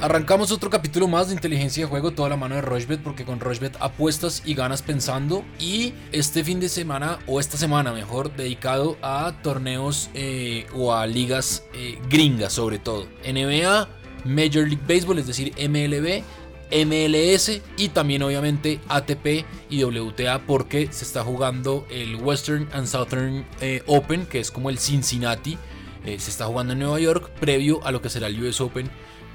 Arrancamos otro capítulo más de inteligencia de juego, toda la mano de Rochbet, porque con Rochbet apuestas y ganas pensando. Y este fin de semana, o esta semana mejor, dedicado a torneos eh, o a ligas eh, gringas sobre todo. NBA, Major League Baseball, es decir, MLB, MLS y también obviamente ATP y WTA porque se está jugando el Western and Southern eh, Open, que es como el Cincinnati. se está jugando en Nueva York previo a lo que será el US Open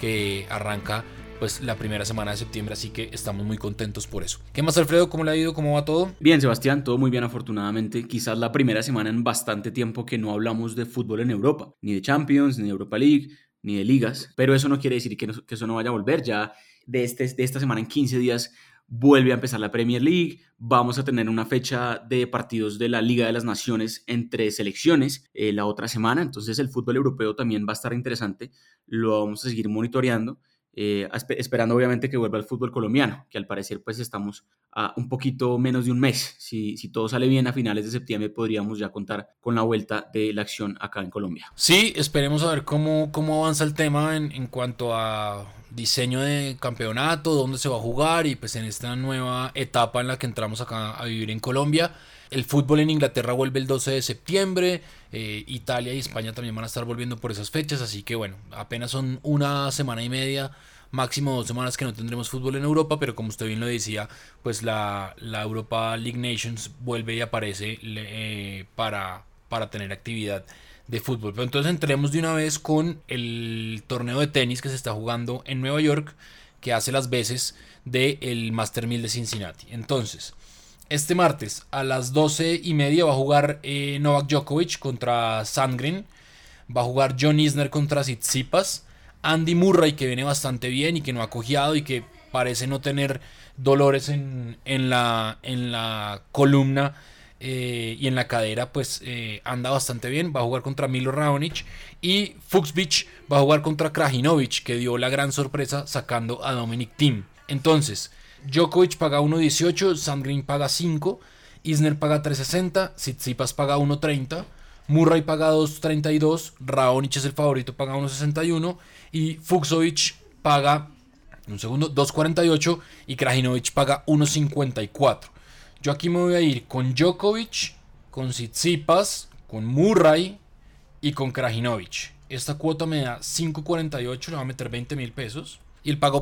que arranca pues la primera semana de septiembre, así que estamos muy contentos por eso. ¿Qué más Alfredo? ¿Cómo le ha ido? ¿Cómo va todo? Bien Sebastián, todo muy bien afortunadamente. Quizás la primera semana en bastante tiempo que no hablamos de fútbol en Europa, ni de Champions, ni de Europa League, ni de ligas, pero eso no quiere decir que, eso no vaya a volver. Ya de, este, de esta semana en 15 días vuelve a empezar la Premier League, vamos a tener una fecha de partidos de la Liga de las Naciones entre selecciones eh, la otra semana, entonces el fútbol europeo también va a estar interesante, lo vamos a seguir monitoreando. Eh, esperando obviamente que vuelva el fútbol colombiano, que al parecer pues estamos a un poquito menos de un mes. Si, si todo sale bien a finales de septiembre podríamos ya contar con la vuelta de la acción acá en Colombia. Sí, esperemos a ver cómo, cómo avanza el tema en, en cuanto a diseño de campeonato, dónde se va a jugar y pues en esta nueva etapa en la que entramos acá a vivir en Colombia. El fútbol en Inglaterra vuelve el 12 de septiembre, eh, Italia y España también van a estar volviendo por esas fechas, así que bueno, apenas son una semana y media, máximo dos semanas que no tendremos fútbol en Europa, pero como usted bien lo decía, pues la, la Europa League Nations vuelve y aparece eh, para, para tener actividad de fútbol. Pero entonces entremos de una vez con el torneo de tenis que se está jugando en Nueva York, que hace las veces del el Master 1000 de Cincinnati. Entonces, este martes a las 12 y media va a jugar eh, Novak Djokovic contra Sandgren. Va a jugar John Isner contra Tsitsipas. Andy Murray, que viene bastante bien y que no ha cojeado y que parece no tener dolores en, en, la, en la columna eh, y en la cadera pues eh, anda bastante bien. Va a jugar contra Milo Raonic y Fuchsbich va a jugar contra Krajinovic que dio la gran sorpresa sacando a Dominic Thiem. Entonces, Djokovic paga 1.18, Sandgren paga 5, Isner paga 3.60, Tsitsipas paga 1.30, Murray paga 2.32, Raonic es el favorito, paga 1.61 y Fuchsovich paga un segundo 2.48 y Krajinovic paga 1.54. Yo aquí me voy a ir con Djokovic, con Tsitsipas, con Murray y con Krajinovic. Esta cuota me da 5.48, le va a meter 20 mil pesos. Y el pago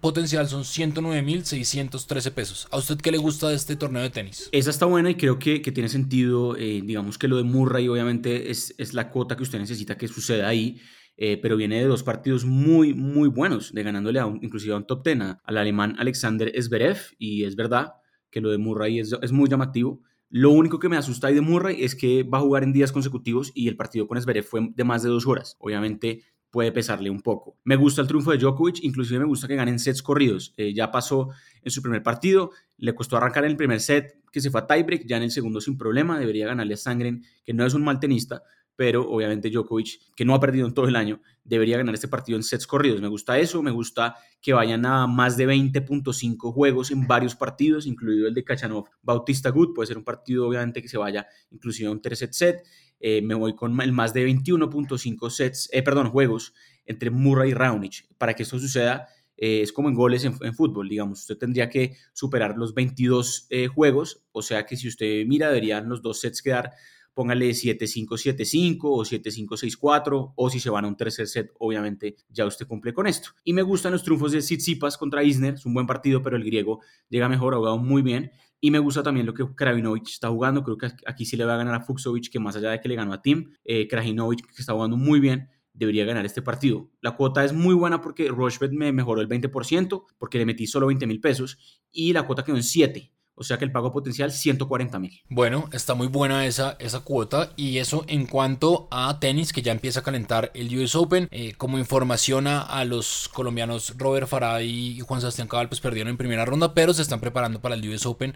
potencial son 109.613 pesos. ¿A usted qué le gusta de este torneo de tenis? Esa está buena y creo que, tiene sentido. Eh, digamos que lo de Murray obviamente es, es, la cuota que usted necesita que suceda ahí. Eh, pero viene de dos partidos muy, muy buenos, de ganándole a un, inclusive a un top ten, al alemán Alexander Zverev. Y es verdad, que lo de Murray es, es, muy llamativo. Lo único que me asusta ahí de Murray es que va a jugar en días consecutivos y el partido con Zverev fue de más de dos horas. Obviamente puede pesarle un poco. Me gusta el triunfo de Djokovic, inclusive me gusta que ganen sets corridos. Eh, ya pasó en su primer partido, le costó arrancar en el primer set, que se fue a tiebreak, ya en el segundo sin problema, debería ganarle a Sangren, que no es un mal tenista, pero obviamente Djokovic, que no ha perdido en todo el año, debería ganar este partido en sets corridos. Me gusta eso, me gusta que vayan a más de 20.5 juegos en varios partidos, incluido el de Kachanov Bautista Good, puede ser un partido obviamente que se vaya inclusive a un 3 set set. Eh, me voy con el más de 21.5 sets, eh, perdón, juegos entre Murray y Raonic. Para que esto suceda, eh, es como en goles en, en, fútbol, digamos, usted tendría que superar los 22 juegos, o sea que si usted mira, deberían los dos sets quedar póngale 7-5-7-5 o 7-5-6-4 o si se van a un tercer set, obviamente ya usted cumple con esto. Y me gustan los triunfos de Tsitsipas contra Isner, es un buen partido, pero el griego llega mejor, ha jugado muy bien. Y me gusta también lo que Krajinovic está jugando, creo que aquí sí le va a ganar a Fuxovic, que más allá de que le ganó a Tim, eh, Krajinovic que está jugando muy bien, debería ganar este partido. La cuota es muy buena porque Rochebet me mejoró el 20%, porque le metí solo 20 mil pesos, y la cuota quedó en 7 o sea que el pago potencial 140 mil. Bueno, está muy buena esa, esa cuota y eso en cuanto a tenis que ya empieza a calentar el US Open. Eh, como información a, los colombianos Robert Farah y Juan Sebastián Cabal pues perdieron en primera ronda, pero se están preparando para el US Open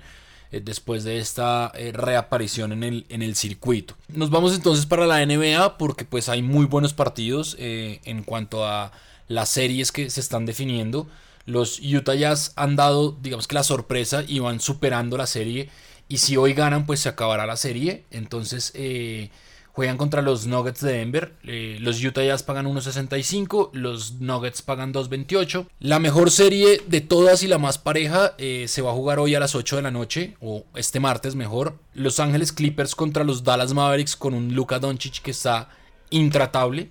eh, después de esta eh, reaparición en el, en el circuito. Nos vamos entonces para la NBA porque pues hay muy buenos partidos en cuanto a las series que se están definiendo los Utah Jazz han dado, digamos que la sorpresa y van superando la serie. Y si hoy ganan, pues se acabará la serie. Entonces, eh, Juegan contra los Nuggets de Denver. Eh, los Utah Jazz pagan 1.65. Los Nuggets pagan 2.28. La mejor serie de todas y la más pareja eh, se va a jugar hoy a las 8 de la noche. O este martes mejor. Los Ángeles Clippers contra los Dallas Mavericks con un Luka Doncic que está intratable.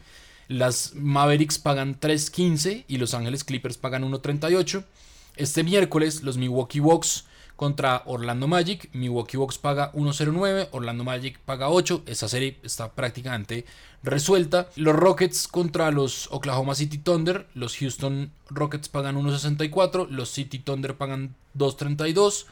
Las Mavericks pagan 3.15 y los Ángeles Clippers pagan 1.38. Este miércoles los Milwaukee Bucks contra Orlando Magic. Milwaukee Bucks paga 1.09, Orlando Magic paga 8. Esa serie está prácticamente resuelta. Los Rockets contra los Oklahoma City Thunder. Los Houston Rockets pagan 1.64, los City Thunder pagan 2.32.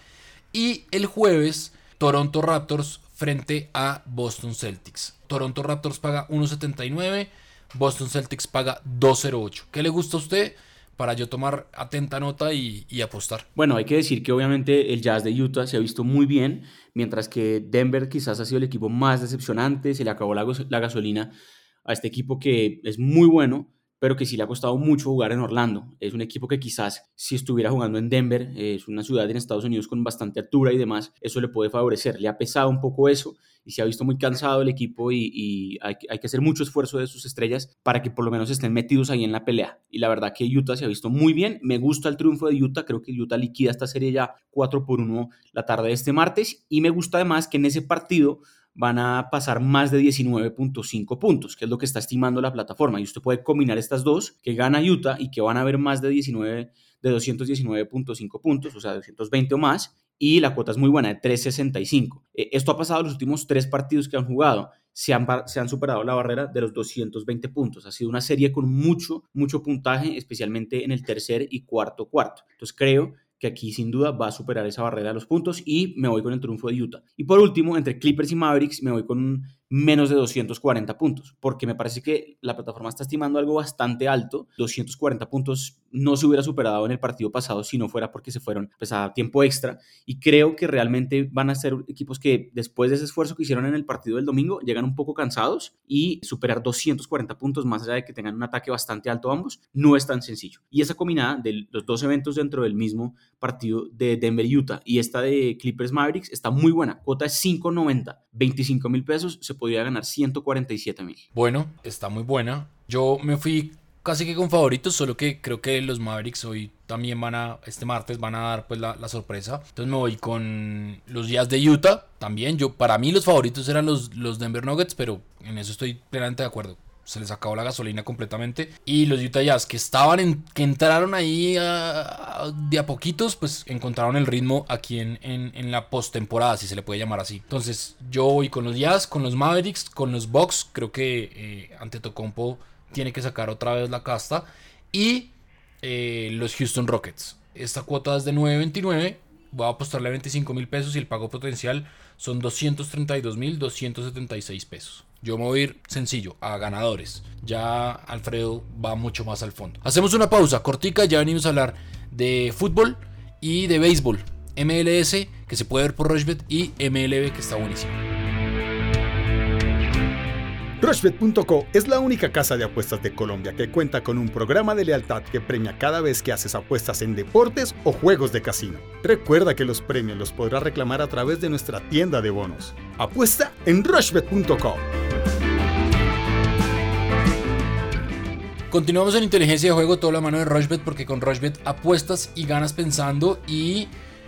Y el jueves, Toronto Raptors frente a Boston Celtics. Toronto Raptors paga 1.79, Boston Celtics paga 2.08. ¿Qué le gusta a usted? para yo tomar atenta nota y, apostar. Bueno, hay que decir que obviamente el Jazz de Utah se ha visto muy bien, mientras que Denver quizás ha sido el equipo más decepcionante, se le acabó la, la gasolina a este equipo que es muy bueno, pero que sí le ha costado mucho jugar en Orlando. Es un equipo que quizás si estuviera jugando en Denver, es una ciudad en Estados Unidos con bastante altura y demás, eso le puede favorecer. Le ha pesado un poco eso y se ha visto muy cansado el equipo y, hay, que hacer mucho esfuerzo de sus estrellas para que por lo menos estén metidos ahí en la pelea. Y la verdad que Utah se ha visto muy bien. Me gusta el triunfo de Utah. Creo que Utah liquida esta serie ya 4 por 1 la tarde de este martes. Y me gusta además que en ese partido van a pasar más de 19.5 puntos, que es lo que está estimando la plataforma. Y usted puede combinar estas dos, que gana Utah y que van a haber más de 19 de 219.5 puntos, o sea, 220 o más, y la cuota es muy buena, de 365. Eh, esto ha pasado en los últimos tres partidos que han jugado. Se han, se han, superado la barrera de los 220 puntos. Ha sido una serie con mucho, mucho puntaje, especialmente en el tercer y cuarto cuarto. Entonces creo que aquí sin duda va a superar esa barrera de los puntos y me voy con el triunfo de Utah. Y por último, entre Clippers y Mavericks, me voy con menos de 240 puntos, porque me parece que la plataforma está estimando algo bastante alto. 240 puntos no se hubiera superado en el partido pasado si no fuera porque se fueron pues, a tiempo extra. Y creo que realmente van a ser equipos que después de ese esfuerzo que hicieron en el partido del domingo, llegan un poco cansados y superar 240 puntos, más allá de que tengan un ataque bastante alto ambos, no es tan sencillo. Y esa combinada de los dos eventos dentro del mismo partido de Denver-Utah y esta de Clippers-Mavericks está muy buena. Cuota es 5.90, 25 mil pesos, se podría ganar 147 mil. Bueno, está muy buena. Yo me fui casi que con favoritos, solo que creo que los Mavericks hoy también van a, este martes van a dar pues la, sorpresa. Entonces me voy con los días de Utah también. Yo, para mí los favoritos eran los, los Denver Nuggets, pero en eso estoy plenamente de acuerdo se les acabó la gasolina completamente. Y los Utah Jazz que estaban en, que entraron ahí de a poquitos, pues encontraron el ritmo aquí en, en, la postemporada, si se le puede llamar así. Entonces, yo voy con los Jazz, con los Mavericks, con los Bucks. Creo que eh, ante Tocompo tiene que sacar otra vez la casta. Y eh, los Houston Rockets. Esta cuota es de 9.29. Voy a apostarle a 25 mil pesos y el pago potencial son 232 mil 276 pesos. Yo me voy a ir sencillo, a ganadores. Ya Alfredo va mucho más al fondo. Hacemos una pausa cortica, ya venimos a hablar de fútbol y de béisbol. MLS, que se puede ver por Rochbet, y MLB, que está buenísimo. Rushbet.co es la única casa de apuestas de Colombia que cuenta con un programa de lealtad que premia cada vez que haces apuestas en deportes o juegos de casino. Recuerda que los premios los podrás reclamar a través de nuestra tienda de bonos. Apuesta en Rushbet.co. Continuamos en inteligencia de juego, toda la mano de Rushbet porque con Rushbet apuestas y ganas pensando y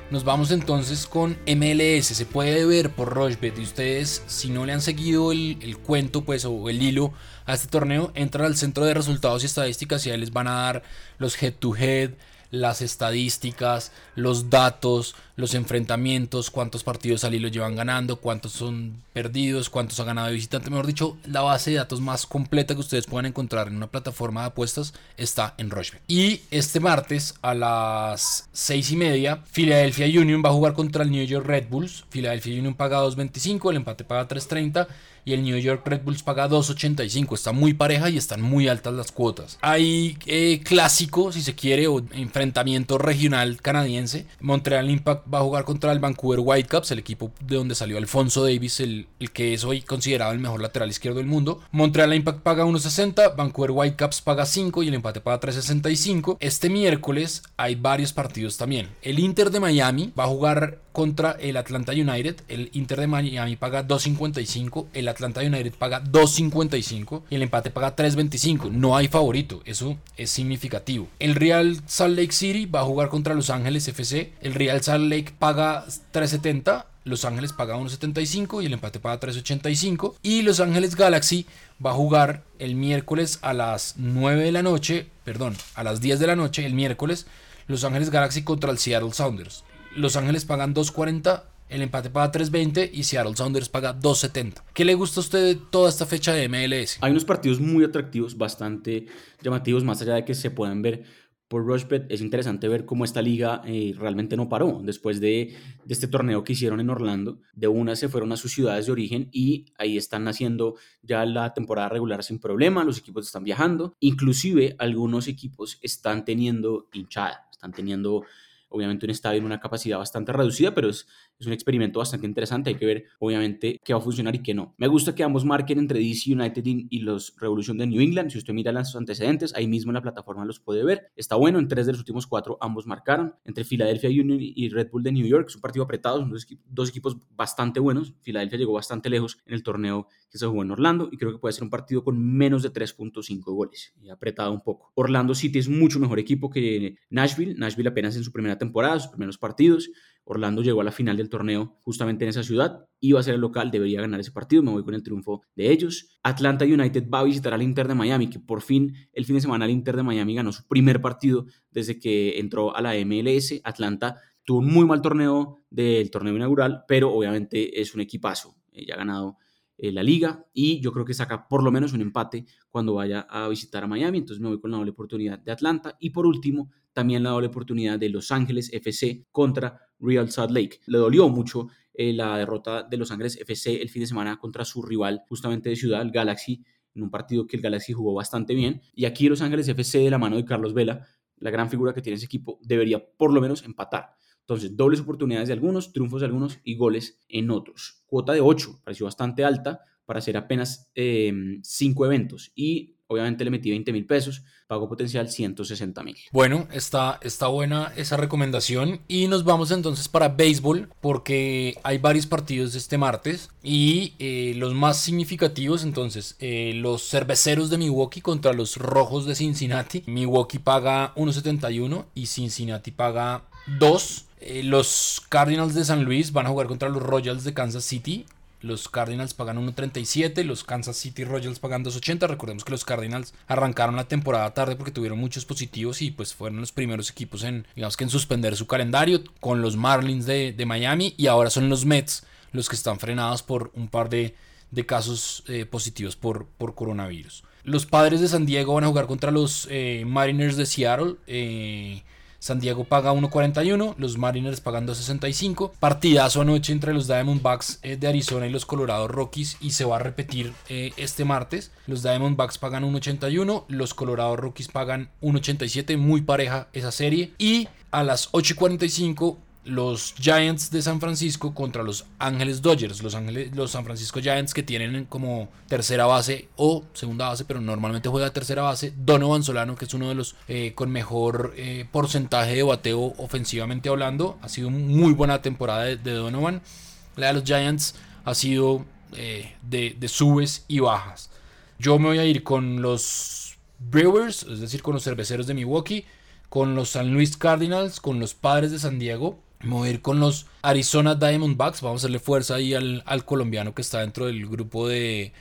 nos vamos entonces con MLS. Se puede ver por Rochebet. Y ustedes, si no le han seguido el, cuento, pues, o el hilo a este torneo, entran al centro de resultados y estadísticas y ahí les van a dar los head to head, las estadísticas, los datos, los enfrentamientos, cuántos partidos al hilo llevan ganando, cuántos son perdidos, cuántos ha ganado de visitante. Mejor dicho, la base de datos más completa que ustedes pueden encontrar en una plataforma de apuestas está en Rochebet. Y este martes a las 6 y media, Philadelphia Union va a jugar contra el New York Red Bulls. Philadelphia Union paga 2.25, el empate paga 3.30 y el New York Red Bulls paga 2.85. Está muy pareja y están muy altas las cuotas. Hay eh, clásico, si se quiere, o enfrentamiento regional canadiense. Montreal Impact va a jugar contra el Vancouver Whitecaps, el equipo de donde salió Alfonso Davis, el, el que es hoy considerado el mejor lateral izquierdo del mundo. Montreal Impact paga 1.60, Vancouver Whitecaps paga 5 y el empate paga 3.65. Este miércoles hay varios partidos también. El Inter de Miami va a jugar contra el Atlanta United. El Inter de Miami paga 2.55, el Atlanta United paga 2.55 y el empate paga 3.25. No hay favorito, eso es significativo. El Real Salt Lake City va a jugar contra Los Ángeles FC. El Real Salt Lake paga 3.70. Los Ángeles paga 1.75 y el empate paga 3.85. Y Los Ángeles Galaxy va a jugar el miércoles a las 9 de la noche, perdón, a las 10 de la noche, el miércoles, Los Ángeles Galaxy contra el Seattle Sounders. Los Ángeles pagan 2.40, el empate paga 3.20 y Seattle Sounders paga 2.70. ¿Qué le gusta a usted de toda esta fecha de MLS? Hay unos partidos muy atractivos, bastante llamativos, más allá de que se puedan ver por Rushbet. Es interesante ver cómo esta liga eh, realmente no paró. Después de, de, este torneo que hicieron en Orlando, de una se fueron a sus ciudades de origen y ahí están haciendo ya la temporada regular sin problema. Los equipos están viajando. Inclusive algunos equipos están teniendo hinchada, están teniendo obviamente un estadio en una capacidad bastante reducida, pero es, es un experimento bastante interesante. Hay que ver, obviamente, qué va a funcionar y qué no. Me gusta que ambos marquen entre DC United y los Revolution de New England. Si usted mira los antecedentes, ahí mismo en la plataforma los puede ver. Está bueno, en tres de los últimos cuatro ambos marcaron. Entre Philadelphia Union y Red Bull de New York, es un partido apretado, son dos, equipos bastante buenos. Philadelphia llegó bastante lejos en el torneo que se jugó en Orlando y creo que puede ser un partido con menos de 3.5 goles y apretado un poco. Orlando City es mucho mejor equipo que Nashville. Nashville apenas en su primera temporada, sus primeros partidos. Orlando llegó a la final del torneo justamente en esa ciudad, iba a ser el local, debería ganar ese partido, me voy con el triunfo de ellos. Atlanta United va a visitar al Inter de Miami, que por fin el fin de semana el Inter de Miami ganó su primer partido desde que entró a la MLS. Atlanta tuvo un muy mal torneo del torneo inaugural, pero obviamente es un equipazo, ya ha ganado eh, la liga y yo creo que saca por lo menos un empate cuando vaya a visitar a Miami, entonces me voy con la doble oportunidad de Atlanta y por último también la doble oportunidad de Los Ángeles FC contra Real Salt Lake. Le dolió mucho eh, la derrota de Los Ángeles FC el fin de semana contra su rival justamente de ciudad, el Galaxy, en un partido que el Galaxy jugó bastante bien y aquí Los Ángeles FC de la mano de Carlos Vela, la gran figura que tiene ese equipo, debería por lo menos empatar. Entonces, dobles oportunidades de algunos, triunfos de algunos y goles en otros. Cuota de 8, pareció bastante alta para hacer apenas 5 em, eventos. Y obviamente le metí 20 mil pesos, pago potencial 160 mil. Bueno, está, está buena esa recomendación y nos vamos entonces para béisbol porque hay varios partidos este martes y eh, los más significativos entonces eh, los cerveceros de Milwaukee contra los rojos de Cincinnati. Milwaukee paga 1.71 y Cincinnati paga 2. Eh, los Cardinals de San Luis van a jugar contra los Royals de Kansas City. Los Cardinals pagan 1.37, los Kansas City Royals pagan 2.80. Recordemos que los Cardinals arrancaron la temporada tarde porque tuvieron muchos positivos y pues fueron los primeros equipos en, digamos que en suspender su calendario con los Marlins de, Miami y ahora son los Mets los que están frenados por un par de, casos eh, positivos por, por coronavirus. Los padres de San Diego van a jugar contra los eh, Mariners de Seattle. San Diego paga 1.41, los Mariners pagan 2.65. Partidazo anoche entre los Diamondbacks eh, de Arizona y los Colorado Rockies y se va a repetir eh, este martes. Los Diamondbacks pagan 1.81, los Colorado Rockies pagan 1.87, muy pareja esa serie. Y a las 8.45 los Giants de San Francisco contra los Ángeles Dodgers. Los, los San Francisco Giants que tienen como tercera base o segunda base, pero normalmente juega tercera base. Donovan Solano, que es uno de los eh, con mejor eh, porcentaje de bateo ofensivamente hablando. Ha sido muy buena temporada de, Donovan. La de los Giants ha sido eh, de, de subes y bajas. Yo me voy a ir con los Brewers, es decir, con los cerveceros de Milwaukee, con los San Luis Cardinals, con los Padres de San Diego mover con los Arizona Diamondbacks. Vamos a hacerle fuerza ahí al, colombiano que está dentro del grupo de,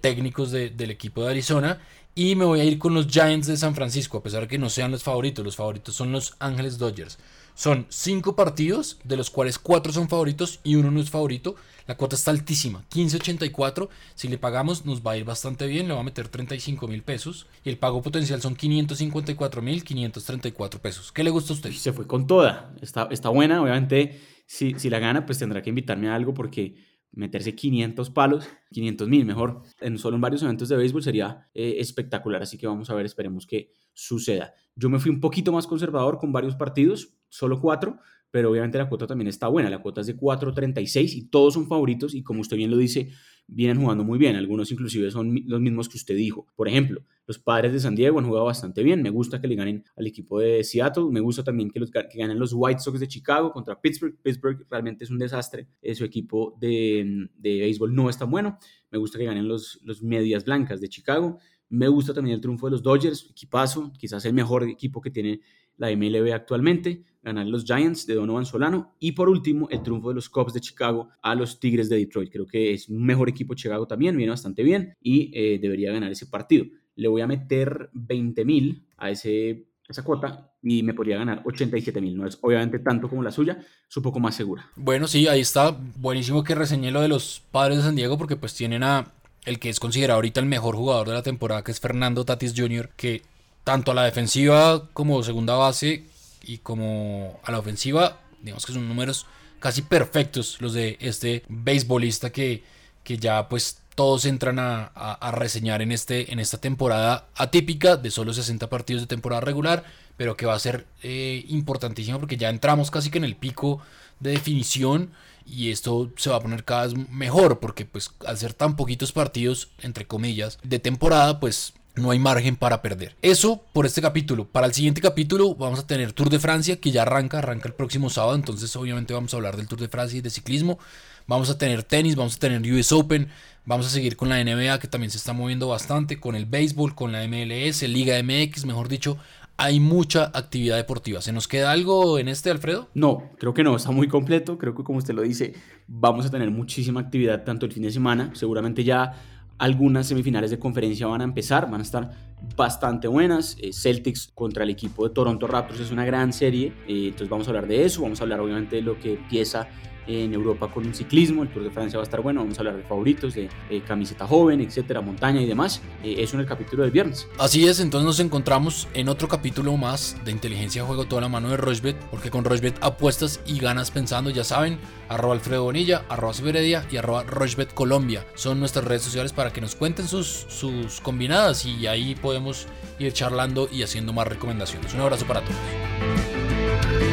técnicos del equipo de Arizona. Y me voy a ir con los Giants de San Francisco, a pesar de que no sean los favoritos. Los favoritos son los Ángeles Dodgers. Son cinco partidos, de los cuales cuatro son favoritos y uno no es favorito. La cuota está altísima, 15.84. Si le pagamos, nos va a ir bastante bien. Le va a meter 35 mil pesos. Y el pago potencial son 554 mil 534 pesos. ¿Qué le gusta a usted? Se fue con toda. Está, está buena. Obviamente, si, si la gana, pues tendrá que invitarme a algo porque meterse 500 palos, 500 mil mejor, en solo en varios eventos de béisbol sería eh, espectacular. Así que vamos a ver, esperemos que suceda. Yo me fui un poquito más conservador con varios partidos, solo cuatro, pero obviamente la cuota también está buena. La cuota es de 4.36 y todos son favoritos y como usted bien lo dice, vienen jugando muy bien. Algunos inclusive son los mismos que usted dijo. Por ejemplo, los padres de San Diego han jugado bastante bien. Me gusta que le ganen al equipo de Seattle. Me gusta también que, los, ganen los White Sox de Chicago contra Pittsburgh. Pittsburgh realmente es un desastre. Eh, su equipo de, de béisbol no es tan bueno. Me gusta que ganen los, los Medias Blancas de Chicago. Me gusta también el triunfo de los Dodgers, equipazo, quizás el mejor equipo que tiene la MLB actualmente, ganar los Giants de Donovan Solano y por último el triunfo de los Cubs de Chicago a los Tigres de Detroit. Creo que es un mejor equipo Chicago también, viene bastante bien y eh, debería ganar ese partido. Le voy a meter 20 mil a ese, esa cuota y me podría ganar 87 mil. No es obviamente tanto como la suya, es un poco más segura. Bueno, sí, ahí está. Buenísimo que reseñé lo de los padres de San Diego porque pues tienen a el que es considerado ahorita el mejor jugador de la temporada, que es Fernando Tatis Jr., que tanto a la defensiva como segunda base y como a la ofensiva, digamos que son números casi perfectos los de este beisbolista que, que ya pues todos entran a, reseñar en, este, en esta temporada atípica de solo 60 partidos de temporada regular, pero que va a ser eh, importantísimo porque ya entramos casi que en el pico de definición y esto se va a poner cada vez mejor porque pues al ser tan poquitos partidos entre comillas de temporada pues no hay margen para perder. Eso por este capítulo. Para el siguiente capítulo vamos a tener Tour de Francia que ya arranca, arranca el próximo sábado, entonces obviamente vamos a hablar del Tour de Francia y de ciclismo. Vamos a tener tenis, vamos a tener US Open, vamos a seguir con la NBA que también se está moviendo bastante, con el béisbol, con la MLS, Liga MX, mejor dicho, hay mucha actividad deportiva. ¿Se nos queda algo en este, Alfredo? No, creo que no, está muy completo. Creo que como usted lo dice, vamos a tener muchísima actividad tanto el fin de semana. Seguramente ya algunas semifinales de conferencia van a empezar, van a estar bastante buenas. Eh, Celtics contra el equipo de Toronto Raptors es una gran serie. Eh, entonces vamos a hablar de eso, vamos a hablar obviamente de lo que empieza en Europa con un ciclismo, el Tour de Francia va a estar bueno, vamos a hablar de favoritos, de camiseta joven, etcétera, montaña y demás. Eh, eso en el capítulo del viernes. Así es, entonces nos encontramos en otro capítulo más de Inteligencia Juego toda la mano de Rochbet, porque con Rochbet apuestas y ganas pensando, ya saben, arroba Alfredo Bonilla, arroba Siberedia y arroba Rochbet Colombia. Son nuestras redes sociales para que nos cuenten sus, sus combinadas y ahí podemos ir charlando y haciendo más recomendaciones. Un abrazo para todos.